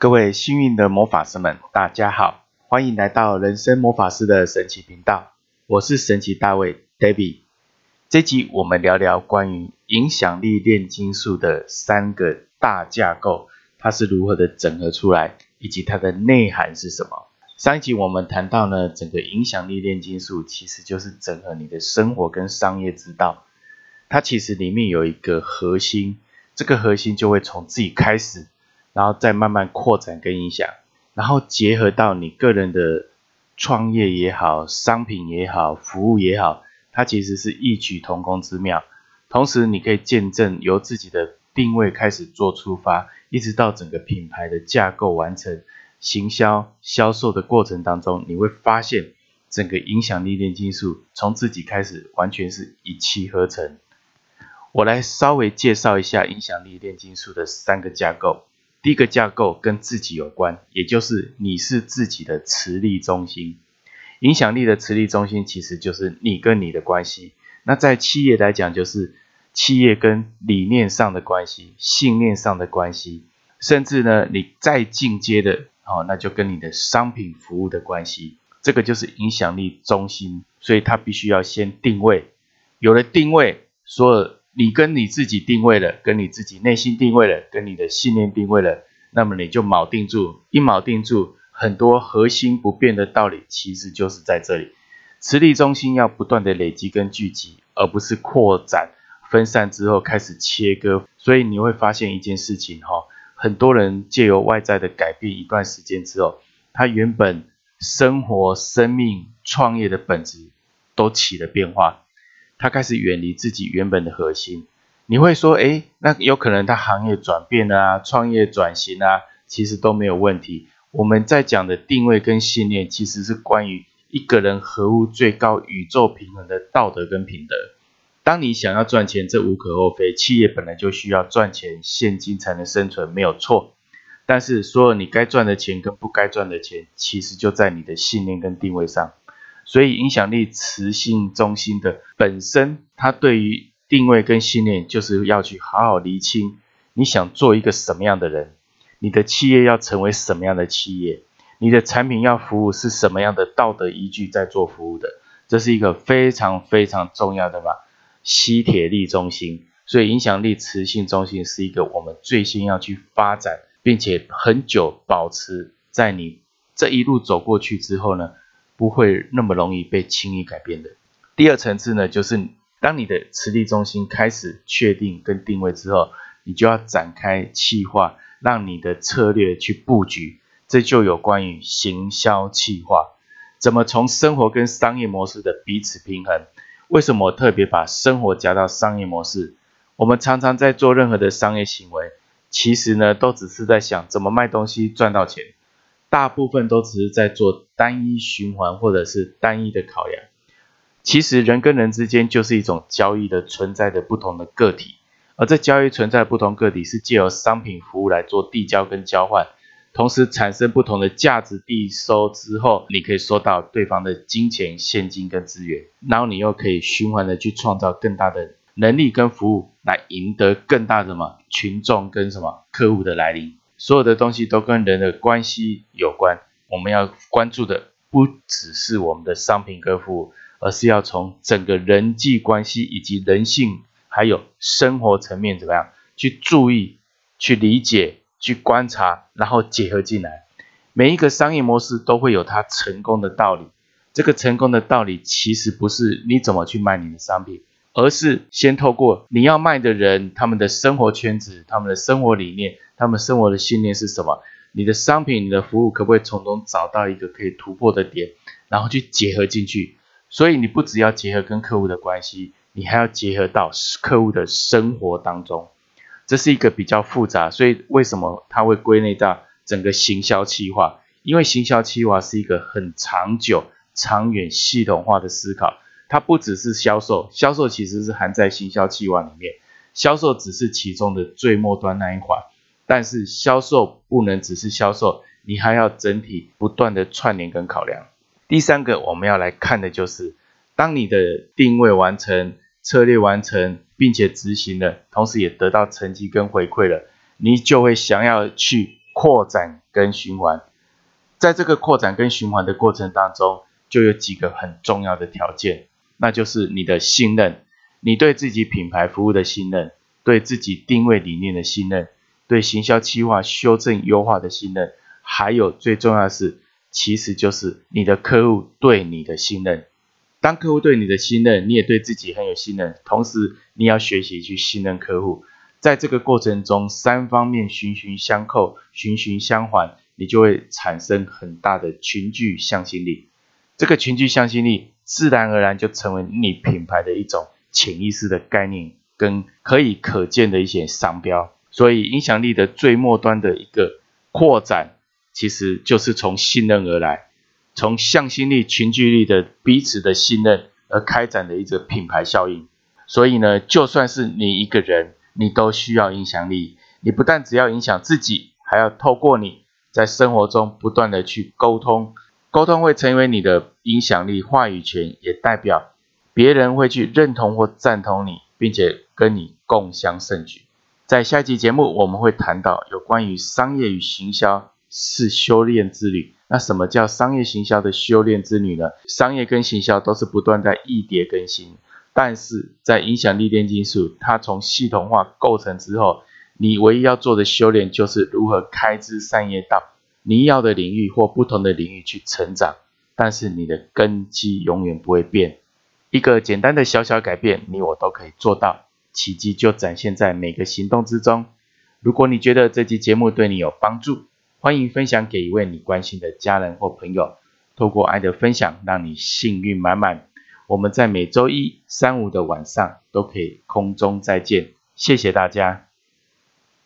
各位幸运的魔法师们，大家好，欢迎来到人生魔法师的神奇频道。我是神奇大卫 David。这集我们聊聊关于影响力炼金术的三个大架构，它是如何的整合出来，以及它的内涵是什么。上一集我们谈到呢，整个影响力炼金术其实就是整合你的生活跟商业之道。它其实里面有一个核心，这个核心就会从自己开始。然后再慢慢扩展跟影响，然后结合到你个人的创业也好、商品也好、服务也好，它其实是异曲同工之妙。同时，你可以见证由自己的定位开始做出发，一直到整个品牌的架构完成、行销、销售的过程当中，你会发现整个影响力炼金术从自己开始，完全是一气呵成。我来稍微介绍一下影响力炼金术的三个架构。第一个架构跟自己有关，也就是你是自己的磁力中心，影响力的磁力中心其实就是你跟你的关系。那在企业来讲，就是企业跟理念上的关系、信念上的关系，甚至呢，你再进阶的，哦，那就跟你的商品服务的关系。这个就是影响力中心，所以它必须要先定位。有了定位，所有。你跟你自己定位了，跟你自己内心定位了，跟你的信念定位了，那么你就锚定住，一锚定住，很多核心不变的道理，其实就是在这里。磁力中心要不断的累积跟聚集，而不是扩展分散之后开始切割。所以你会发现一件事情哈，很多人借由外在的改变一段时间之后，他原本生活、生命、创业的本质都起了变化。他开始远离自己原本的核心，你会说，哎，那有可能他行业转变啊，创业转型啊，其实都没有问题。我们在讲的定位跟信念，其实是关于一个人合乎最高宇宙平衡的道德跟品德。当你想要赚钱，这无可厚非，企业本来就需要赚钱，现金才能生存，没有错。但是，所有你该赚的钱跟不该赚的钱，其实就在你的信念跟定位上。所以，影响力磁性中心的本身，它对于定位跟信念，就是要去好好厘清，你想做一个什么样的人，你的企业要成为什么样的企业，你的产品要服务是什么样的道德依据在做服务的，这是一个非常非常重要的嘛吸铁力中心。所以，影响力磁性中心是一个我们最先要去发展，并且很久保持在你这一路走过去之后呢？不会那么容易被轻易改变的。第二层次呢，就是当你的磁力中心开始确定跟定位之后，你就要展开企划，让你的策略去布局。这就有关于行销企划，怎么从生活跟商业模式的彼此平衡。为什么我特别把生活加到商业模式？我们常常在做任何的商业行为，其实呢，都只是在想怎么卖东西赚到钱。大部分都只是在做单一循环或者是单一的考量。其实人跟人之间就是一种交易的存在的不同的个体，而这交易存在的不同个体是借由商品服务来做递交跟交换，同时产生不同的价值递收之后，你可以收到对方的金钱、现金跟资源，然后你又可以循环的去创造更大的能力跟服务，来赢得更大的什么群众跟什么客户的来临。所有的东西都跟人的关系有关，我们要关注的不只是我们的商品跟服务，而是要从整个人际关系以及人性，还有生活层面怎么样去注意、去理解、去观察，然后结合进来。每一个商业模式都会有它成功的道理，这个成功的道理其实不是你怎么去卖你的商品，而是先透过你要卖的人他们的生活圈子、他们的生活理念。他们生活的信念是什么？你的商品、你的服务可不可以从中找到一个可以突破的点，然后去结合进去？所以你不只要结合跟客户的关系，你还要结合到客户的生活当中。这是一个比较复杂，所以为什么它会归类到整个行销企划？因为行销企划是一个很长久、长远、系统化的思考。它不只是销售，销售其实是含在行销企划里面，销售只是其中的最末端那一环。但是销售不能只是销售，你还要整体不断的串联跟考量。第三个我们要来看的就是，当你的定位完成、策略完成，并且执行了，同时也得到成绩跟回馈了，你就会想要去扩展跟循环。在这个扩展跟循环的过程当中，就有几个很重要的条件，那就是你的信任，你对自己品牌服务的信任，对自己定位理念的信任，对行销计划修正优化的信任，还有最重要的是，其实就是你的客户对你的信任。当客户对你的信任，你也对自己很有信任，同时你要学习去信任客户。在这个过程中，三方面循循相扣，循循相环，你就会产生很大的群聚向心力。这个群聚向心力，自然而然就成为你品牌的一种潜意识的概念，跟可以可见的一些商标。所以，影响力的最末端的一个扩展，其实就是从信任而来，从向心力、群聚力的彼此的信任而开展的一个品牌效应。所以呢，就算是你一个人，你都需要影响力。你不但只要影响自己，还要透过你在生活中不断的去沟通。沟通会成为你的影响力话语权，也代表别人会去认同或赞同你，并且跟你共襄盛举。在下一期节目，我们会谈到有关于商业与行销是修炼之旅。那什么叫商业行销的修炼之旅呢？商业跟行销都是不断在异迭更新，但是在影响力炼金术，它从系统化构成之后，你唯一要做的修炼就是如何开枝散叶到。你要的领域或不同的领域去成长，但是你的根基永远不会变。一个简单的小小改变，你我都可以做到，奇迹就展现在每个行动之中。如果你觉得这期节目对你有帮助，欢迎分享给一位你关心的家人或朋友。透过爱的分享，让你幸运满满。我们在每周一、三、五的晚上都可以空中再见。谢谢大家。